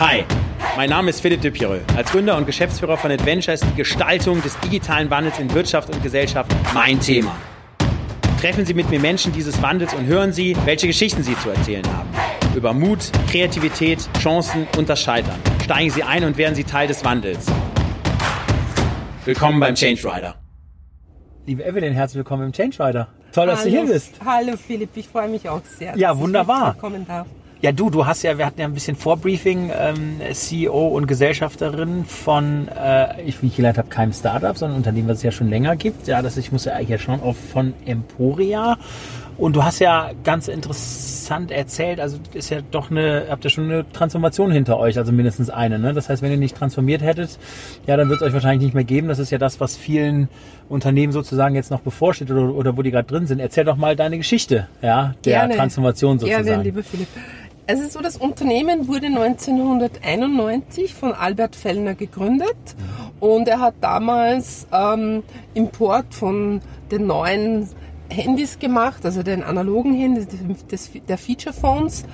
Hi, mein Name ist Philipp de Pireux. Als Gründer und Geschäftsführer von Adventure ist die Gestaltung des digitalen Wandels in Wirtschaft und Gesellschaft mein Thema. Treffen Sie mit mir Menschen dieses Wandels und hören Sie, welche Geschichten sie zu erzählen haben. Über Mut, Kreativität, Chancen und das Scheitern. Steigen Sie ein und werden Sie Teil des Wandels. Willkommen beim Change Rider. Liebe Evelyn, herzlich willkommen im Change Rider. Toll, dass Hallo, du hier bist. Hallo Philipp, ich freue mich auch sehr. Ja, dass ich wunderbar. Kommen darf. Ja, du, du hast ja, wir hatten ja ein bisschen Vorbriefing, ähm, CEO und Gesellschafterin von, äh, ich, wie ich gelernt habe, keinem Startup, sondern ein Unternehmen, was es ja schon länger gibt. Ja, das ich muss ja eigentlich ja schon auf von Emporia. Und du hast ja ganz interessant erzählt, also ist ja doch eine, habt ihr schon eine Transformation hinter euch, also mindestens eine. Ne? Das heißt, wenn ihr nicht transformiert hättet, ja, dann wird es euch wahrscheinlich nicht mehr geben. Das ist ja das, was vielen Unternehmen sozusagen jetzt noch bevorsteht oder, oder wo die gerade drin sind. Erzähl doch mal deine Geschichte, ja, der Gerne. Transformation sozusagen. Gerne, lieber Philipp. Es ist so, das Unternehmen wurde 1991 von Albert Fellner gegründet und er hat damals ähm, Import von den neuen Handys gemacht, also den analogen Handys, des, der Feature Phones,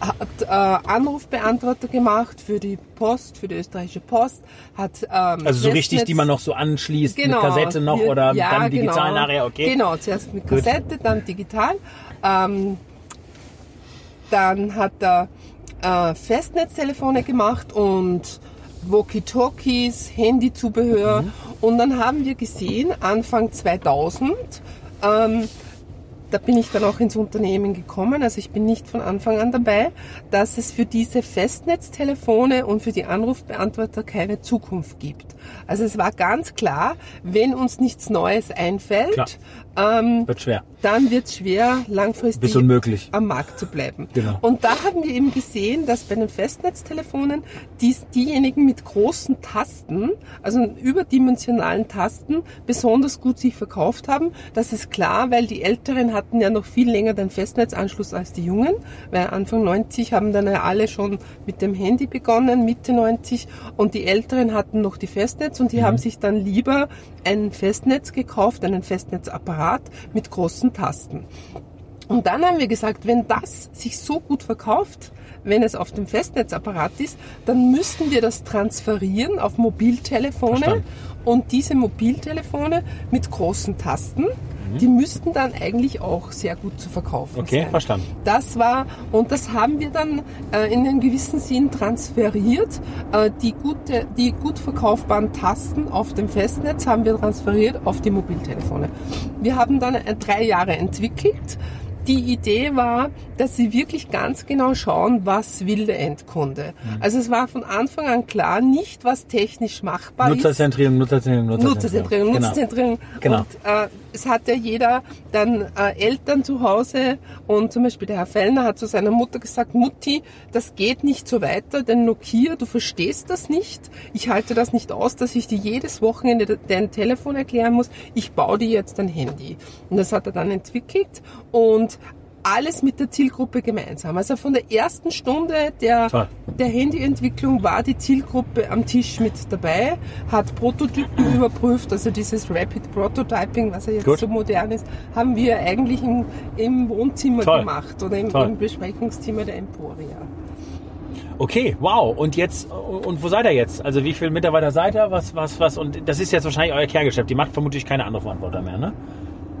hat äh, Anrufbeantworter gemacht für die Post, für die österreichische Post, hat ähm, Also so richtig, Festnetz- die man noch so anschließt Genau. mit Kassette noch oder ja, dann digital genau. nachher, okay? Genau, zuerst mit Gut. Kassette, dann digital. Ähm, dann hat er äh, Festnetztelefone gemacht und Walkie-Talkies, Handyzubehör. Mhm. Und dann haben wir gesehen, Anfang 2000, ähm, da bin ich dann auch ins Unternehmen gekommen, also ich bin nicht von Anfang an dabei, dass es für diese Festnetztelefone und für die Anrufbeantworter keine Zukunft gibt. Also es war ganz klar, wenn uns nichts Neues einfällt. Ähm, Wird schwer. dann wird es schwer, langfristig am Markt zu bleiben. Genau. Und da haben wir eben gesehen, dass bei den Festnetztelefonen dies, diejenigen mit großen Tasten, also überdimensionalen Tasten, besonders gut sich verkauft haben. Das ist klar, weil die Älteren hatten ja noch viel länger den Festnetzanschluss als die Jungen, weil Anfang 90 haben dann ja alle schon mit dem Handy begonnen, Mitte 90 und die Älteren hatten noch die Festnetz und die haben sich dann lieber ein Festnetz gekauft, einen Festnetzapparat mit großen Tasten. Und dann haben wir gesagt, wenn das sich so gut verkauft, wenn es auf dem Festnetzapparat ist, dann müssten wir das transferieren auf Mobiltelefone. Verstanden. Und diese Mobiltelefone mit großen Tasten, die müssten dann eigentlich auch sehr gut zu verkaufen Okay, sein. verstanden. Das war, und das haben wir dann äh, in einem gewissen Sinn transferiert. Äh, die, gute, die gut verkaufbaren Tasten auf dem Festnetz haben wir transferiert auf die Mobiltelefone. Wir haben dann äh, drei Jahre entwickelt. Die Idee war, dass sie wirklich ganz genau schauen, was will der Endkunde. Mhm. Also es war von Anfang an klar, nicht was technisch machbar ist. Nutzerzentrierung, Nutzerzentrierung, Nutzerzentrierung. Nutzerzentrierung, Genau. Nutzerzentrierung. Genau. Und äh, es hat ja jeder dann äh, Eltern zu Hause und zum Beispiel der Herr Fellner hat zu seiner Mutter gesagt, Mutti, das geht nicht so weiter, denn Nokia, du verstehst das nicht. Ich halte das nicht aus, dass ich dir jedes Wochenende dein Telefon erklären muss. Ich baue dir jetzt ein Handy. Und das hat er dann entwickelt und alles mit der Zielgruppe gemeinsam. Also von der ersten Stunde der, Toll. der Handyentwicklung war die Zielgruppe am Tisch mit dabei, hat Prototypen überprüft, also dieses Rapid Prototyping, was ja jetzt Gut. so modern ist, haben wir eigentlich im, im Wohnzimmer Toll. gemacht oder im, im Besprechungszimmer der Emporia. Okay, wow. Und jetzt, und wo seid ihr jetzt? Also wie viele Mitarbeiter seid ihr? Was, was, was? Und das ist jetzt wahrscheinlich euer Kerngeschäft. Die macht vermutlich keine Anrufbeantworter mehr, ne?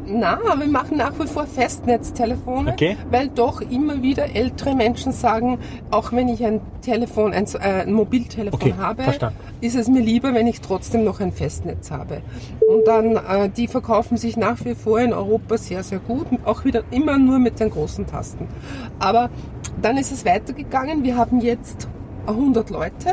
Na, wir machen nach wie vor Festnetztelefone, Okay. weil doch immer wieder ältere Menschen sagen, auch wenn ich ein Telefon, ein, äh, ein Mobiltelefon Okay, habe, verstanden. ist es mir lieber, wenn ich trotzdem noch ein Festnetz habe. Und dann, äh, die verkaufen sich nach wie vor in Europa sehr, sehr gut, auch wieder immer nur mit den großen Tasten. Aber dann ist es weitergegangen. Wir haben jetzt 100 Leute.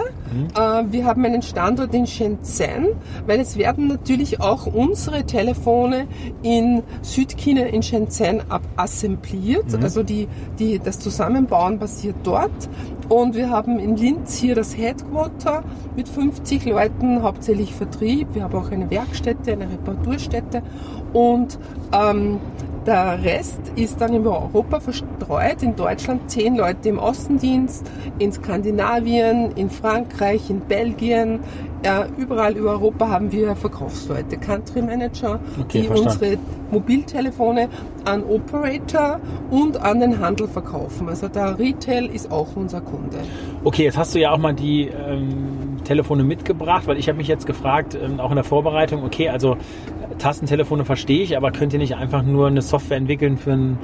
Äh, wir haben einen Standort in Shenzhen, weil es werden natürlich auch unsere Telefone in Südchina in Shenzhen assembliert. Also die, die, das Zusammenbauen passiert dort. Und wir haben in Linz hier das Headquarter mit 50 Leuten, hauptsächlich Vertrieb. Wir haben auch eine Werkstätte, eine Reparaturstätte. Und ähm, Der Rest ist dann in Europa verstreut. In Deutschland zehn Leute im Außendienst, in Skandinavien, in Frankreich, in Belgien. Ja, überall über Europa haben wir Verkaufsleute, Country Manager, Okay, die verstanden. unsere Mobiltelefone an Operator und an den Handel verkaufen. Also der Retail ist auch unser Kunde. Okay, jetzt hast du ja auch mal die ähm, Telefone mitgebracht, weil ich habe mich jetzt gefragt, ähm, auch in der Vorbereitung, okay, also äh, Tastentelefone verstehe ich, aber könnt ihr nicht einfach nur eine Software entwickeln für ein,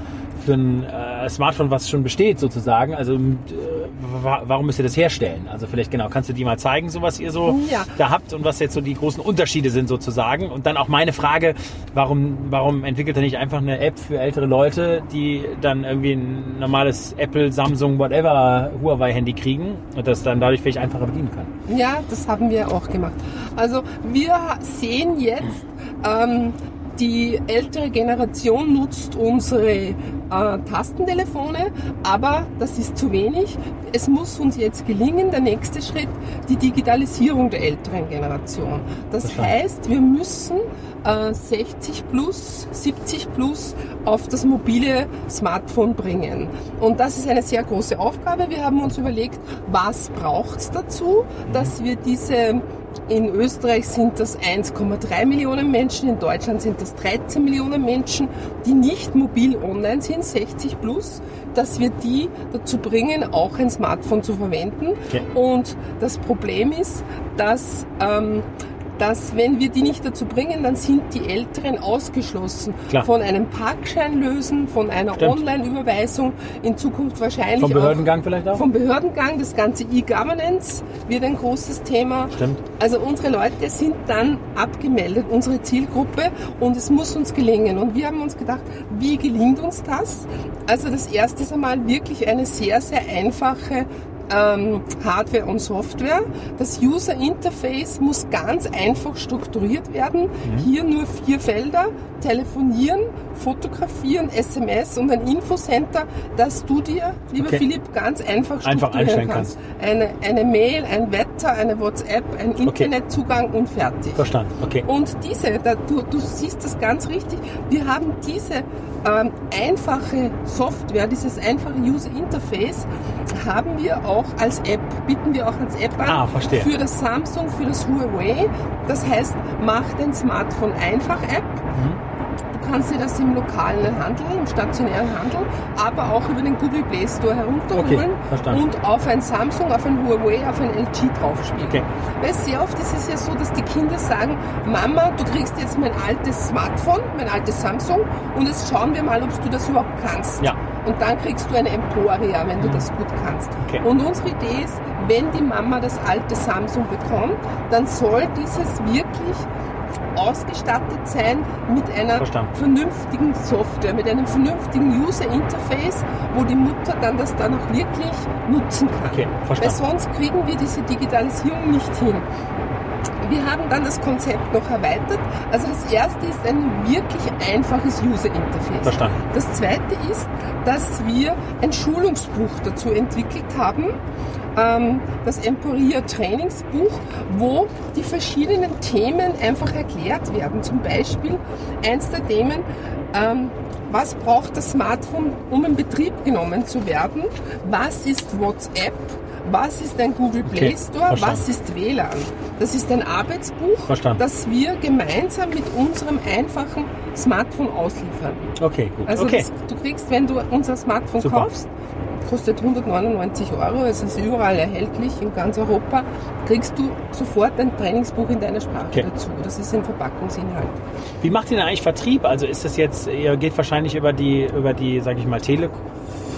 für ein äh, Smartphone, was schon besteht sozusagen? Also äh, warum müsst ihr das herstellen? Also vielleicht genau, kannst du die mal zeigen, so was ihr so Ja. da habt und was jetzt so die großen Unterschiede sind sozusagen? Und dann auch meine Frage, warum, warum entwickelt ihr nicht einfach eine App für ältere Leute, die dann irgendwie ein normales Apple, Samsung, whatever Huawei-Handy kriegen und das dann dadurch vielleicht einfacher bedienen kann? Ja, das haben wir auch gemacht. Also wir sehen jetzt, ähm, die ältere Generation nutzt unsere äh, Tastentelefone, aber das ist zu wenig. Es muss uns jetzt gelingen, der nächste Schritt, die Digitalisierung der älteren Generation. Das heißt, wir müssen äh, 60 plus, 70 plus auf das mobile Smartphone bringen. Und das ist eine sehr große Aufgabe. Wir haben uns überlegt, was braucht es dazu, dass wir diese in Österreich sind das 1,3 Millionen Menschen, in Deutschland sind das 13 Millionen Menschen, die nicht mobil online sind, 60 plus, dass wir die dazu bringen, auch ein Smartphone zu verwenden. Okay. Und das Problem ist, dass, ähm, dass wenn wir die nicht dazu bringen, dann sind die Älteren ausgeschlossen Klar. von einem Parkschein lösen, von einer. Online-Überweisung, in Zukunft wahrscheinlich Vom auch Behördengang vielleicht auch? vom Behördengang, das ganze E-Governance wird ein großes Thema. Stimmt. Also unsere Leute sind dann abgemeldet, unsere Zielgruppe, und es muss uns gelingen. Und wir haben uns gedacht, wie gelingt uns das? Also das erste ist einmal wirklich eine sehr, sehr einfache ähm, Hardware und Software. Das User Interface muss ganz einfach strukturiert werden. Mhm. Hier nur vier Felder. Telefonieren, fotografieren, SMS und ein Infocenter, dass du dir, lieber Okay. Philipp, ganz einfach Einfach strukturieren einstellen kannst. Eine, eine Mail, ein Wetter, eine WhatsApp, ein Internetzugang und fertig. Verstanden, okay. Und diese, da, du, du siehst das ganz richtig, wir haben diese ähm, einfache Software, dieses einfache User Interface, haben wir auch als App, bieten wir auch als App an. Ah, verstehe. Für das Samsung, für das Huawei. Das heißt, mach dein Smartphone einfach App. Du kannst dir das im lokalen Handel, im stationären Handel, aber auch über den Google Play Store herunterholen Okay, und auf ein Samsung, auf ein Huawei, auf ein LG draufspielen. Okay. Weil sehr oft ist es ja so, dass die Kinder sagen, Mama, du kriegst jetzt mein altes Smartphone, mein altes Samsung und jetzt schauen wir mal, ob du das überhaupt kannst. Ja. Und dann kriegst du eine Emporia, wenn du das gut kannst. Okay. Und unsere Idee ist, wenn die Mama das alte Samsung bekommt, dann soll dieses wirklich ausgestattet sein mit einer Verstanden. vernünftigen Software, mit einem vernünftigen User Interface, wo die Mutter dann das dann auch wirklich nutzen kann. Okay, Weil sonst kriegen wir diese Digitalisierung nicht hin. Wir haben dann das Konzept noch erweitert. Also das erste ist ein wirklich einfaches User Interface. Verstanden. Das zweite ist, dass wir ein Schulungsbuch dazu entwickelt haben, ähm, das Emporia Trainingsbuch, wo die verschiedenen Themen einfach erklärt werden. Zum Beispiel eins der Themen, ähm, was braucht das Smartphone, um in Betrieb genommen zu werden? Was ist WhatsApp? Was ist ein Google Play Okay, Store? verstanden. Was ist WLAN? Das ist ein Arbeitsbuch, Verstanden. das wir gemeinsam mit unserem einfachen Smartphone ausliefern. Okay, gut. Also okay. das, du kriegst, wenn du unser Smartphone Super. kaufst, kostet 199 Euro, es ist überall erhältlich in ganz Europa, kriegst du sofort ein Trainingsbuch in deiner Sprache Okay. dazu. Das ist ein Verpackungsinhalt. Wie macht ihr denn eigentlich Vertrieb? Also ist das jetzt, ihr geht wahrscheinlich über die, über die, sag ich mal, Tele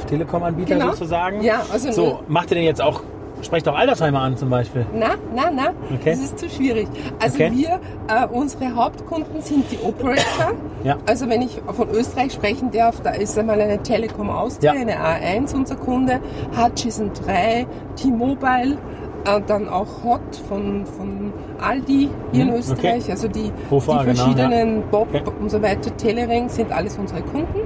Telekom-Anbieter Genau. sozusagen? Ja, also So, macht ihr denn jetzt auch, sprecht auch Altersheimer an zum Beispiel? Na, na, na, Okay. das ist zu schwierig. Also Okay. wir, äh, unsere Hauptkunden sind die Operator. Ja. Also wenn ich von Österreich sprechen darf, da ist einmal eine Telekom Austria, Ja. eine A1 unser Kunde, Hutchison 3, T-Mobile, äh, dann auch Hot von, von Aldi hier Mhm, in Österreich, also die, Hofer, die genau, verschiedenen Bob Okay. und so weiter, Telering sind alles unsere Kunden.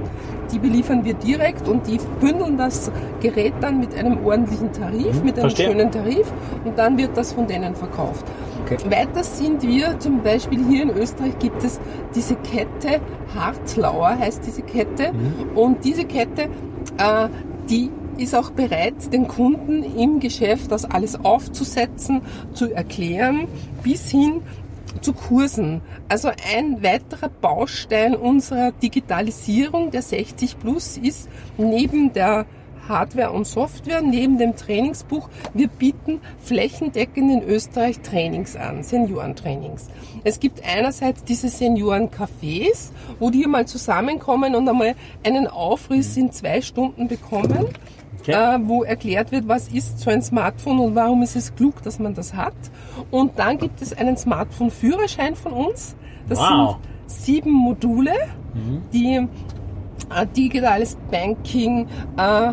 Die beliefern wir direkt und die bündeln das Gerät dann mit einem ordentlichen Tarif, Mhm, mit einem verstehe. schönen Tarif und dann wird das von denen verkauft. Okay. Weiter sind wir, zum Beispiel hier in Österreich gibt es diese Kette, Hartlauer heißt diese Kette. Und diese Kette, äh, die ist auch bereit, den Kunden im Geschäft das alles aufzusetzen, zu erklären, bis hin zu Kursen. Also ein weiterer Baustein unserer Digitalisierung der 60 Plus ist neben der Hardware und Software, neben dem Trainingsbuch, wir bieten flächendeckend in Österreich Trainings an, Seniorentrainings. Es gibt einerseits diese Seniorencafés, wo die mal zusammenkommen und einmal einen Aufriss in zwei Stunden bekommen. Okay. Äh, wo erklärt wird, was ist so ein Smartphone und warum ist es klug, dass man das hat. Und dann gibt es einen Smartphone-Führerschein von uns. Das Wow. sind sieben Module, die äh, digitales Banking, äh,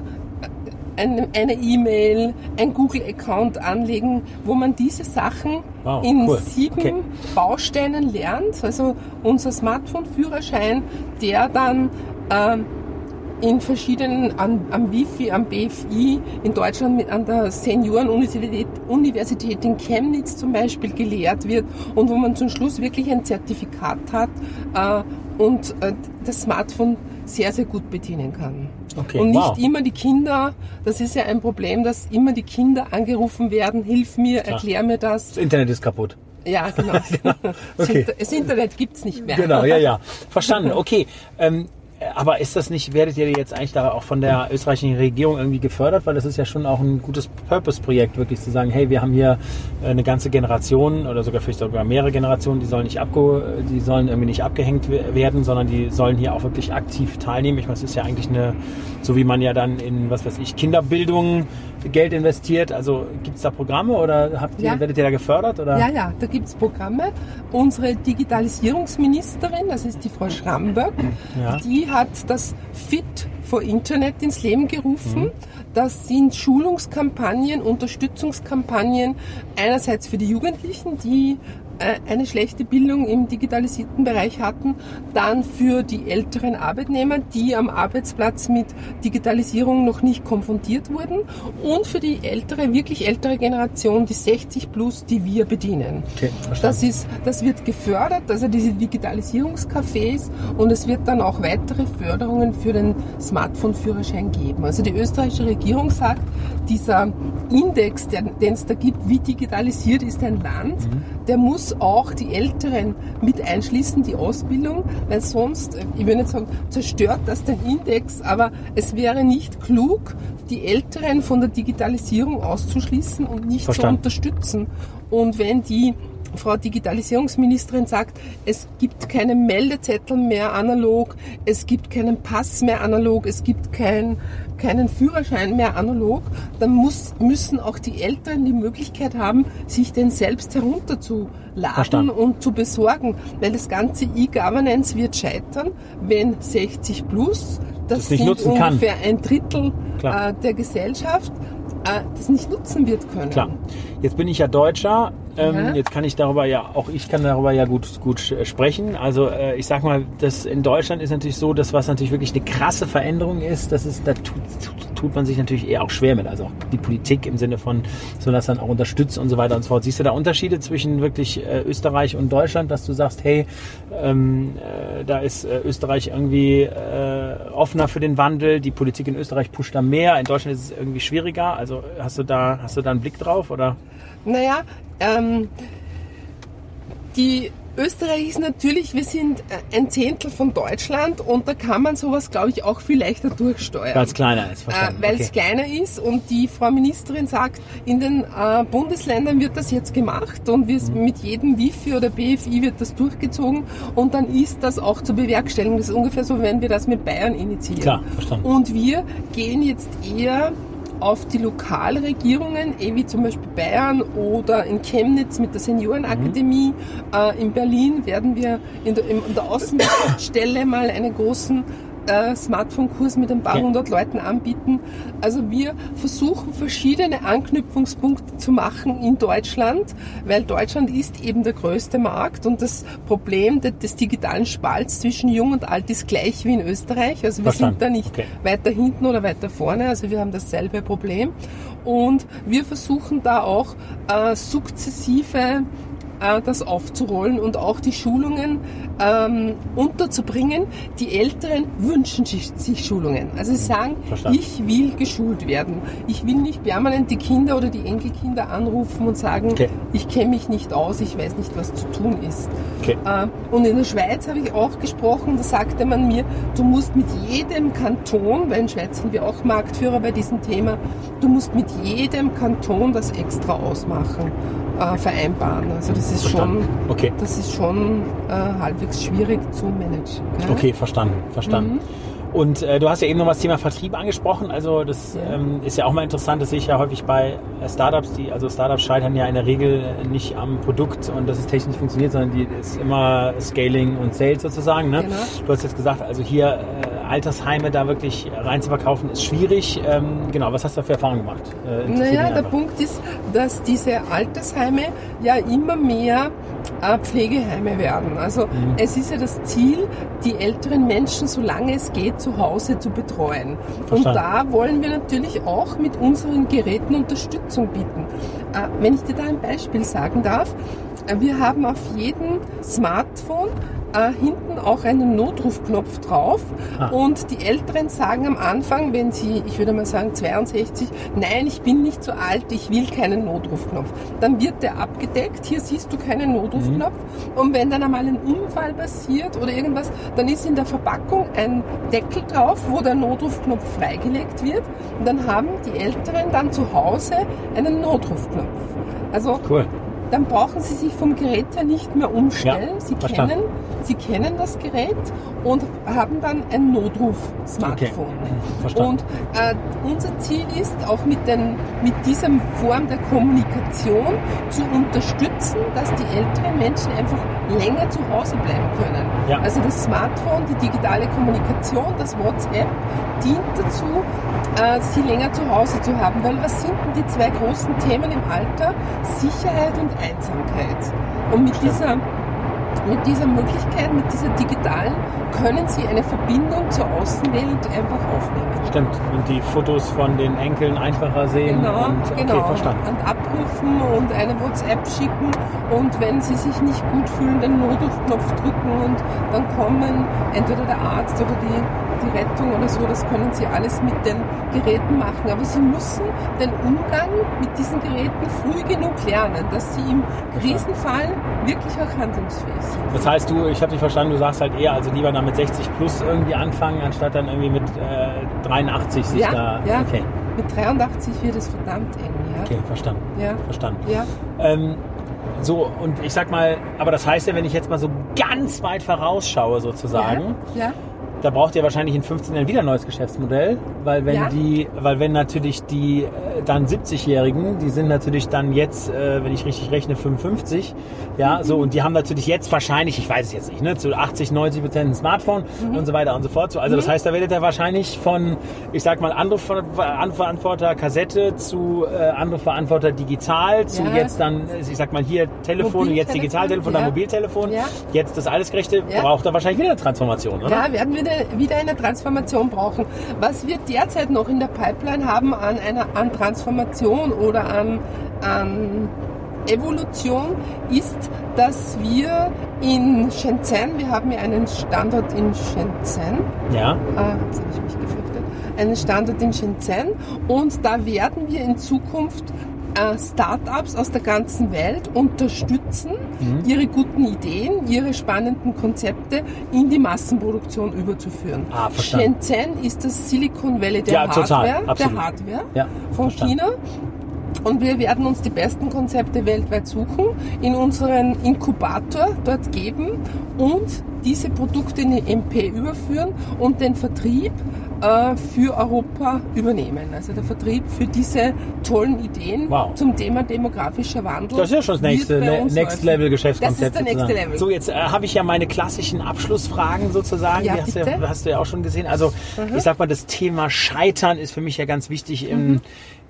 eine eine E-Mail, ein Google-Account anlegen, wo man diese Sachen Wow, in cool. sieben Okay. Bausteinen lernt. Also unser Smartphone-Führerschein, der dann ähm, in verschiedenen, an, am Wifi, am BFI, in Deutschland mit, an der Seniorenuniversität Universität in Chemnitz zum Beispiel gelehrt wird und wo man zum Schluss wirklich ein Zertifikat hat äh, und äh, das Smartphone sehr, sehr gut bedienen kann. Okay, und nicht wow. immer die Kinder, das ist ja ein Problem, dass immer die Kinder angerufen werden, hilf mir, erklär mir das. Das Internet ist kaputt. Ja, genau. Okay. Das Internet gibt's nicht mehr. Genau, ja, ja. Verstanden. Okay. Ähm, aber ist das nicht, werdet ihr jetzt eigentlich da auch von der österreichischen Regierung irgendwie gefördert? Weil das ist ja schon auch ein gutes Purpose-Projekt, wirklich zu sagen, hey, wir haben hier äh, eine ganze Generation oder sogar vielleicht sogar mehrere Generationen, die sollen nicht abge, die sollen irgendwie nicht abgehängt we- werden, sondern die sollen hier auch wirklich aktiv teilnehmen. Ich meine, es ist ja eigentlich eine, so wie man ja dann in, was weiß ich, Kinderbildung Geld investiert. Also gibt es da Programme oder habt ihr, Ja. werdet ihr da gefördert? Oder? Ja, ja, da gibt's Programme. Unsere Digitalisierungsministerin, das ist die Frau Schramberg, Ja. die hat das Fit for Internet ins Leben gerufen. Das sind Schulungskampagnen, Unterstützungskampagnen, einerseits für die Jugendlichen, die eine schlechte Bildung im digitalisierten Bereich hatten, dann für die älteren Arbeitnehmer, die am Arbeitsplatz mit Digitalisierung noch nicht konfrontiert wurden und für die ältere, wirklich ältere Generation, die 60 plus, die wir bedienen. Okay. Das ist, das wird gefördert, also diese Digitalisierungscafés und es wird dann auch weitere Förderungen für den Smartphone-Führerschein geben. Also die österreichische Regierung sagt, dieser Index, den es da gibt, wie digitalisiert ist ein Land, der muss auch die Älteren mit einschließen, die Ausbildung, weil sonst, äh, ich will nicht sagen, zerstört das den Index, aber es wäre nicht klug, die Älteren von der Digitalisierung auszuschließen und nicht Verstanden. zu unterstützen. Und wenn die Frau Digitalisierungsministerin sagt, es gibt keine Meldezettel mehr analog, es gibt keinen Pass mehr analog, es gibt kein, keinen Führerschein mehr analog, dann muss, müssen auch die Älteren die Möglichkeit haben, sich den selbst herunterzuladen Verstanden. und zu besorgen, weil das ganze E-Governance wird scheitern, wenn 60 plus, das, Das nicht sind nutzen kann. ungefähr ein Drittel Klar. äh, der Gesellschaft, äh, das nicht nutzen wird können. Klar. Jetzt bin ich ja Deutscher. Ähm, Ja. Jetzt kann ich darüber ja, auch ich kann darüber ja gut, gut äh, sprechen. Also äh, ich sag mal, das in Deutschland ist natürlich so, dass was natürlich wirklich eine krasse Veränderung ist, das ist, da tut, tut, man sich natürlich eher auch schwer mit. Also auch die Politik im Sinne von, so das dann auch unterstützt und so weiter und so fort. Siehst du da Unterschiede zwischen wirklich äh, Österreich und Deutschland, dass du sagst, hey, ähm, äh, da ist äh, Österreich irgendwie äh, offener für den Wandel, die Politik in Österreich pusht da mehr, in Deutschland ist es irgendwie schwieriger. Also hast du da, hast du da einen Blick drauf oder? Naja, ähm, die Österreich ist natürlich, wir sind äh, ein Zehntel von Deutschland und da kann man sowas, glaube ich, auch viel leichter durchsteuern. Weil es kleiner ist, Äh, verstanden. weil es okay. kleiner ist und die Frau Ministerin sagt, in den äh, Bundesländern wird das jetzt gemacht und Mhm. mit jedem Wifi oder BFI wird das durchgezogen und dann ist das auch zu bewerkstelligen. Das ist ungefähr so, wenn wir das mit Bayern initiieren. Klar, verstanden. Und wir gehen jetzt eher auf die Lokalregierungen, eh wie zum Beispiel Bayern oder in Chemnitz mit der Seniorenakademie. Mhm. Äh, in Berlin werden wir in der, in der Außenstelle mal einen großen äh, Smartphone-Kurs mit ein paar hundert Leuten anbieten. Also wir versuchen verschiedene Anknüpfungspunkte zu machen in Deutschland, weil Deutschland ist eben der größte Markt und das Problem de- des digitalen Spalts zwischen Jung und Alt ist gleich wie in Österreich. Also wir Verstanden. sind da nicht Okay. weiter hinten oder weiter vorne. Also wir haben dasselbe Problem. Und wir versuchen da auch äh, sukzessive das aufzurollen und auch die Schulungen ähm, unterzubringen. Die Älteren wünschen sich, sich Schulungen. Also sie sagen, Verstanden. ich will geschult werden. Ich will nicht permanent die Kinder oder die Enkelkinder anrufen und sagen, Okay. ich kenne mich nicht aus, ich weiß nicht, was zu tun ist. Okay. Äh, Und in der Schweiz habe ich auch gesprochen, da sagte man mir, du musst mit jedem Kanton, weil in Schweiz sind wir auch Marktführer bei diesem Thema, du musst mit jedem Kanton das extra ausmachen, äh, vereinbaren. Also das ist schon, Verstanden. Okay. das ist schon äh, halbwegs schwierig zu managen. gell? Okay, verstanden, verstanden. Mhm. Und äh, du hast ja eben noch das Thema Vertrieb angesprochen. Also das ähm, ist ja auch mal interessant, das sehe ich ja häufig bei äh, Startups, die, also Startups scheitern ja in der Regel nicht am Produkt und dass es technisch funktioniert, sondern die ist immer Scaling und Sales sozusagen. Ne? Genau. Du hast jetzt gesagt, also hier äh, Altersheime da wirklich rein zu verkaufen, ist schwierig. Ähm, genau, was hast du da für Erfahrungen gemacht? Äh, Naja, der. Punkt ist, dass diese Altersheime ja immer mehr äh, Pflegeheime werden. Also Mhm. es ist ja das Ziel, die älteren Menschen, solange es geht, zu Hause zu betreuen. Und Verstanden. da wollen wir natürlich auch mit unseren Geräten Unterstützung bieten. Äh, wenn ich dir da ein Beispiel sagen darf, äh, wir haben auf jedem Smartphone äh, hinten auch einen Notrufknopf drauf. Ah. Und die Älteren sagen am Anfang, wenn sie, ich würde mal sagen 62, nein, ich bin nicht so alt, ich will keinen Notrufknopf. Dann wird der abgedeckt, hier siehst du keinen Notrufknopf. Und wenn dann einmal ein Unfall passiert oder irgendwas, dann ist in der Verpackung ein Deckel drauf, wo der Notrufknopf freigelegt wird. Und dann haben die Älteren dann zu Hause einen Notrufknopf. Also Cool. Dann brauchen Sie sich vom Gerät her nicht mehr umstellen. Ja, Sie, verstanden. kennen, Sie kennen das Gerät und haben dann ein Notruf-Smartphone. Verstanden. Und äh, unser Ziel ist auch mit, den, mit dieser Form der Kommunikation zu unterstützen, dass die älteren Menschen einfach länger zu Hause bleiben können. Ja. Also das Smartphone, die digitale Kommunikation, das WhatsApp dient dazu, äh, sie länger zu Hause zu haben. Weil was sind denn die zwei großen Themen im Alter? Sicherheit und Einsamkeit. Und mit dieser mit dieser Möglichkeit, mit dieser digitalen, können Sie eine Verbindung zur Außenwelt einfach aufnehmen. Stimmt. Und die Fotos von den Enkeln einfacher sehen. Genau, und, okay, genau. verstanden. Und abrufen und eine WhatsApp schicken und wenn Sie sich nicht gut fühlen, den Notrufknopf drücken und dann kommen entweder der Arzt oder die, die Rettung oder so, das können Sie alles mit den Geräten machen. Aber Sie müssen den Umgang mit diesen Geräten früh genug lernen, dass Sie im Krisenfall wirklich auch handlungsfähig sind. Das heißt, du, ich habe dich verstanden, du sagst halt eher, also lieber dann mit 60 plus irgendwie anfangen, anstatt dann irgendwie mit äh, 83 sich Ja, da. ja. Okay, Mit 83 wird es verdammt eng, ja. okay, verstanden. Ja, Verstanden. ja. Ähm, so, und ich sag mal, aber das heißt ja, wenn ich jetzt mal so ganz weit vorausschaue sozusagen, Ja, da braucht ihr wahrscheinlich in 15 Jahren wieder ein neues Geschäftsmodell, weil wenn Ja. die, weil wenn natürlich die äh, dann 70-Jährigen, die sind natürlich dann jetzt, äh, wenn ich richtig rechne, 55, ja, Mhm. so und die haben natürlich jetzt wahrscheinlich, ich weiß es jetzt nicht, ne, zu 80, 90 Prozent ein Smartphone Mhm. und so weiter und so fort. So, also das heißt, da werdet ihr wahrscheinlich von, ich sag mal, andere Ver- Verantworter Kassette zu äh, andere Verantworter digital zu Ja. jetzt dann, äh, ich sag mal hier Telefon, jetzt Mobiltelefon, Digitaltelefon, dann ja. Mobiltelefon, Ja. jetzt das alles gerechte, braucht da wahrscheinlich wieder eine Transformation, oder? Ja, wir wieder eine Transformation brauchen. Was wir derzeit noch in der Pipeline haben an einer an Transformation oder an, an Evolution ist, dass wir in Shenzhen, wir haben ja einen Standort in Shenzhen, Ja. Ah, jetzt habe ich mich gefürchtet. Einen Standort in Shenzhen und da werden wir in Zukunft äh, Startups aus der ganzen Welt unterstützen, Mhm. ihre guten Ideen, ihre spannenden Konzepte in die Massenproduktion überzuführen. Ah, verstanden. Shenzhen ist das Silicon Valley der Ja, total, Hardware, absolut. der Hardware Ja, von verstanden. China. Und wir werden uns die besten Konzepte weltweit suchen, in unseren Inkubator dort geben und diese Produkte in die MP überführen und den Vertrieb äh, für Europa übernehmen. Also der Vertrieb für diese tollen Ideen Wow. zum Thema demografischer Wandel. Das ist ja schon das nächste ne, Next. Level Geschäftskonzept. Das ist der nächste sozusagen. Level. So, jetzt äh, habe ich ja meine klassischen Abschlussfragen sozusagen. Ja, die hast, du ja, hast du ja auch schon gesehen. Also ich sag mal, das Thema Scheitern ist für mich ja ganz wichtig im,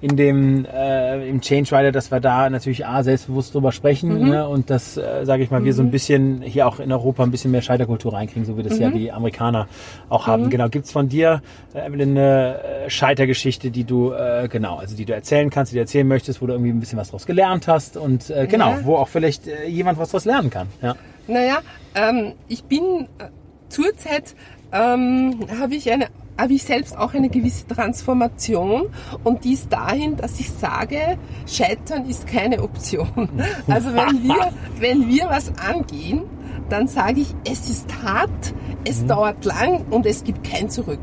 in dem äh, im Change Rider, dass wir da natürlich A, selbstbewusst drüber sprechen ne, und dass, äh, sage ich mal, wir so ein bisschen hier auch in Europa ein bisschen mehr Scheiterkultur reinkriegen, so wie das ja die Amerikaner auch haben. Genau, gibt's von dir eine äh, Scheitergeschichte, die du, äh, genau, also die du erzählen kannst, die du erzählen möchtest, wo du irgendwie ein bisschen was draus gelernt hast und äh, genau, Ja. wo auch vielleicht äh, jemand was draus lernen kann. Ja. Naja, ähm, ich bin äh, zurzeit ähm, habe ich eine habe ich selbst auch eine gewisse Transformation und die ist dahin, dass ich sage, Scheitern ist keine Option. Also wenn wir, wenn wir was angehen, dann sage ich, es ist hart, es dauert lang und es gibt kein Zurück.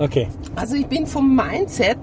Okay. Also ich bin vom Mindset,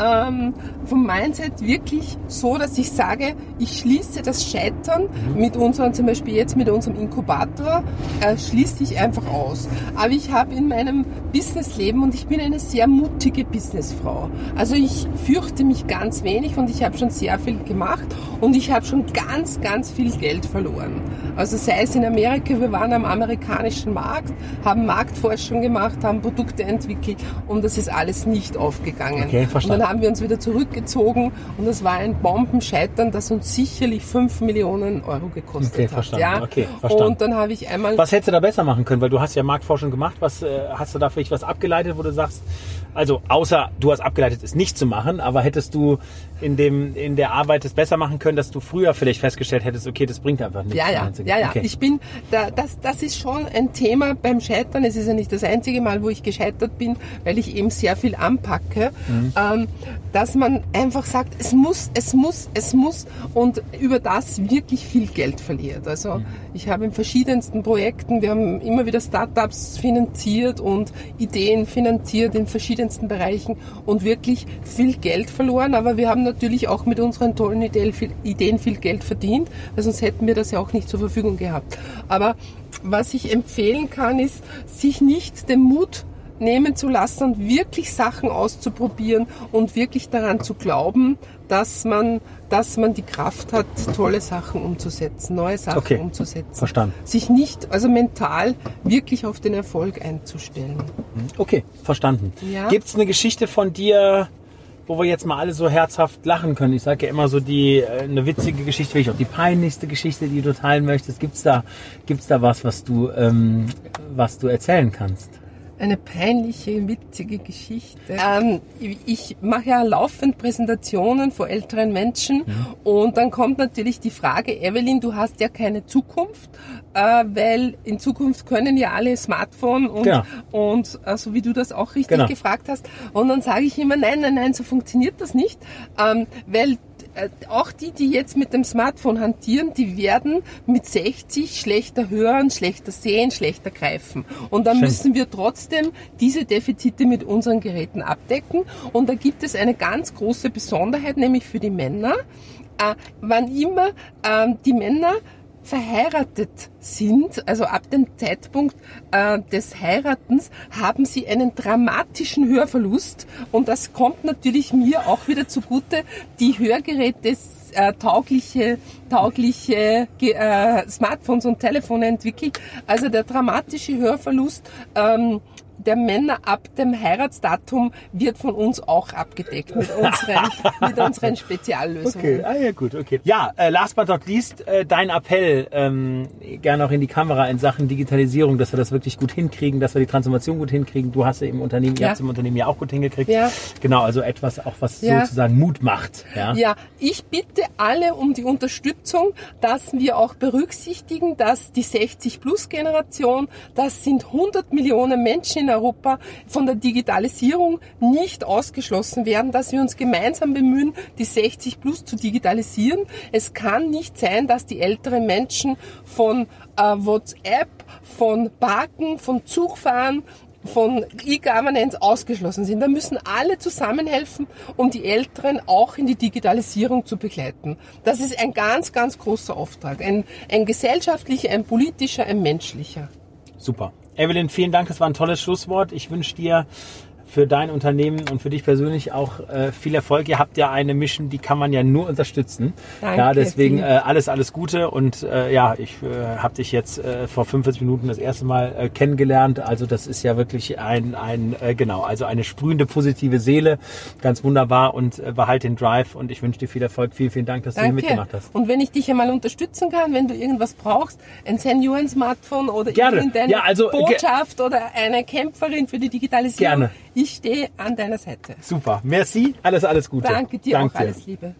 ähm, vom Mindset wirklich so, dass ich sage, ich schließe das Scheitern mit unserem, zum Beispiel jetzt mit unserem Inkubator, äh, schließe ich einfach aus. Aber ich habe in meinem Businessleben und ich bin eine sehr mutige Businessfrau. Also ich fürchte mich ganz wenig und ich habe schon sehr viel gemacht und ich habe schon ganz, ganz viel Geld verloren. Also sei es in Amerika, wir waren am amerikanischen Markt, haben Marktforschung gemacht, haben Produkte entwickelt und das ist alles nicht aufgegangen. Okay, und verstanden. dann haben wir uns wieder zurückgezogen und das war ein Bombenscheitern, das uns sicherlich 5 Millionen Euro gekostet Okay, hat. verstanden. Ja? Okay, verstanden. Und dann habe ich einmal Was hättest du da besser machen können? Weil du hast ja Marktforschung gemacht. Was äh, hast du da vielleicht was abgeleitet, wo du sagst, also außer du hast abgeleitet, es nicht zu machen, aber hättest du in dem in der Arbeit es besser machen können, dass du früher vielleicht festgestellt hättest, okay, das bringt einfach nichts. Ja, ja, ja, ja. Okay. Ich bin, da, das, das ist schon ein Thema beim Scheitern. Es ist ja nicht das einzige Mal, wo ich gescheitert bin, weil ich eben sehr viel anpacke, Mhm. ähm, dass man einfach sagt, es muss, es muss, es muss und über das wirklich viel Geld verliert. Also Mhm. ich habe in verschiedensten Projekten, wir haben immer wieder Startups finanziert und Ideen finanziert in verschiedensten Bereichen und wirklich viel Geld verloren. Aber wir haben natürlich auch mit unseren tollen Ideen viel, Geld verdient, weil sonst hätten wir das ja auch nicht zur Verfügung gehabt. Aber was ich empfehlen kann, ist, sich nicht den Mut nehmen zu lassen und wirklich Sachen auszuprobieren und wirklich daran zu glauben, dass man, dass man die Kraft hat, tolle Sachen umzusetzen, neue Sachen Okay. umzusetzen. Verstanden. Sich nicht, also mental wirklich auf den Erfolg einzustellen. Okay, verstanden. Ja. Gibt's eine Geschichte von dir, wo wir jetzt mal alle so herzhaft lachen können? Ich sage ja immer so die äh, eine witzige Geschichte, vielleicht auch die peinlichste Geschichte, die du teilen möchtest. Gibt's da gibt's da was, was du ähm, was du erzählen kannst? Eine peinliche, witzige Geschichte. Ähm, ich mache ja laufend Präsentationen vor älteren Menschen und dann kommt natürlich die Frage, Evelyn, du hast ja keine Zukunft, äh, weil in Zukunft können ja alle Smartphone und, Genau. und äh, so wie du das auch richtig Genau. gefragt hast. Und dann sage ich immer, nein, nein, nein, so funktioniert das nicht, ähm, weil auch die, die jetzt mit dem Smartphone hantieren, die werden mit 60 schlechter hören, schlechter sehen, schlechter greifen. Und dann Schön. müssen wir trotzdem diese Defizite mit unseren Geräten abdecken. Und da gibt es eine ganz große Besonderheit, nämlich für die Männer. Äh, wann immer ähm, die Männer verheiratet sind, also ab dem Zeitpunkt äh, des Heiratens, haben sie einen dramatischen Hörverlust und das kommt natürlich mir auch wieder zugute. Die Hörgeräte äh, taugliche, taugliche äh, Smartphones und Telefone entwickelt. Also der dramatische Hörverlust ähm, der Männer ab dem Heiratsdatum wird von uns auch abgedeckt mit unseren, mit unseren Speziallösungen. Okay, ah ja gut, okay. Ja, äh, last but not least, äh, dein Appell, ähm, gerne auch in die Kamera in Sachen Digitalisierung, dass wir das wirklich gut hinkriegen, dass wir die Transformation gut hinkriegen. Du hast ja im Unternehmen, ihr Ja. habt es im Unternehmen ja auch gut hingekriegt. Ja. Genau, also etwas auch, was Ja. sozusagen Mut macht. Ja. Ja, ich bitte alle um die Unterstützung, dass wir auch berücksichtigen, dass die 60-Plus-Generation, das sind 100 Millionen Menschen in Europa, von der Digitalisierung nicht ausgeschlossen werden, dass wir uns gemeinsam bemühen, die 60-Plus zu digitalisieren. Es kann nicht sein, dass die älteren Menschen von äh, WhatsApp, von Parken, von Zugfahren, von E-Governance ausgeschlossen sind. Da müssen alle zusammenhelfen, um die Älteren auch in die Digitalisierung zu begleiten. Das ist ein ganz, ganz großer Auftrag. Ein, ein gesellschaftlicher, ein politischer, ein menschlicher. Super. Evelyn, vielen Dank, das war ein tolles Schlusswort. Ich wünsche dir für dein Unternehmen und für dich persönlich auch äh, viel Erfolg. Ihr habt ja eine Mission, die kann man ja nur unterstützen. Danke, ja, deswegen äh, alles, alles Gute und äh, ja, ich äh, habe dich jetzt äh, vor 45 Minuten das erste Mal äh, kennengelernt. Also das ist ja wirklich ein, ein äh, genau, also eine sprühende positive Seele, ganz wunderbar und äh, behalt den Drive und ich wünsche dir viel Erfolg. Vielen, vielen Dank, dass du hier mitgemacht hast. Und wenn ich dich einmal unterstützen kann, wenn du irgendwas brauchst, ein Senioren-Smartphone oder Gerne. irgendeine Ja, also, Botschaft oder eine Kämpferin für die Digitalisierung, Gerne. Ich stehe an deiner Seite. Super. Merci. Alles, alles Gute. Danke dir auch. Alles Liebe.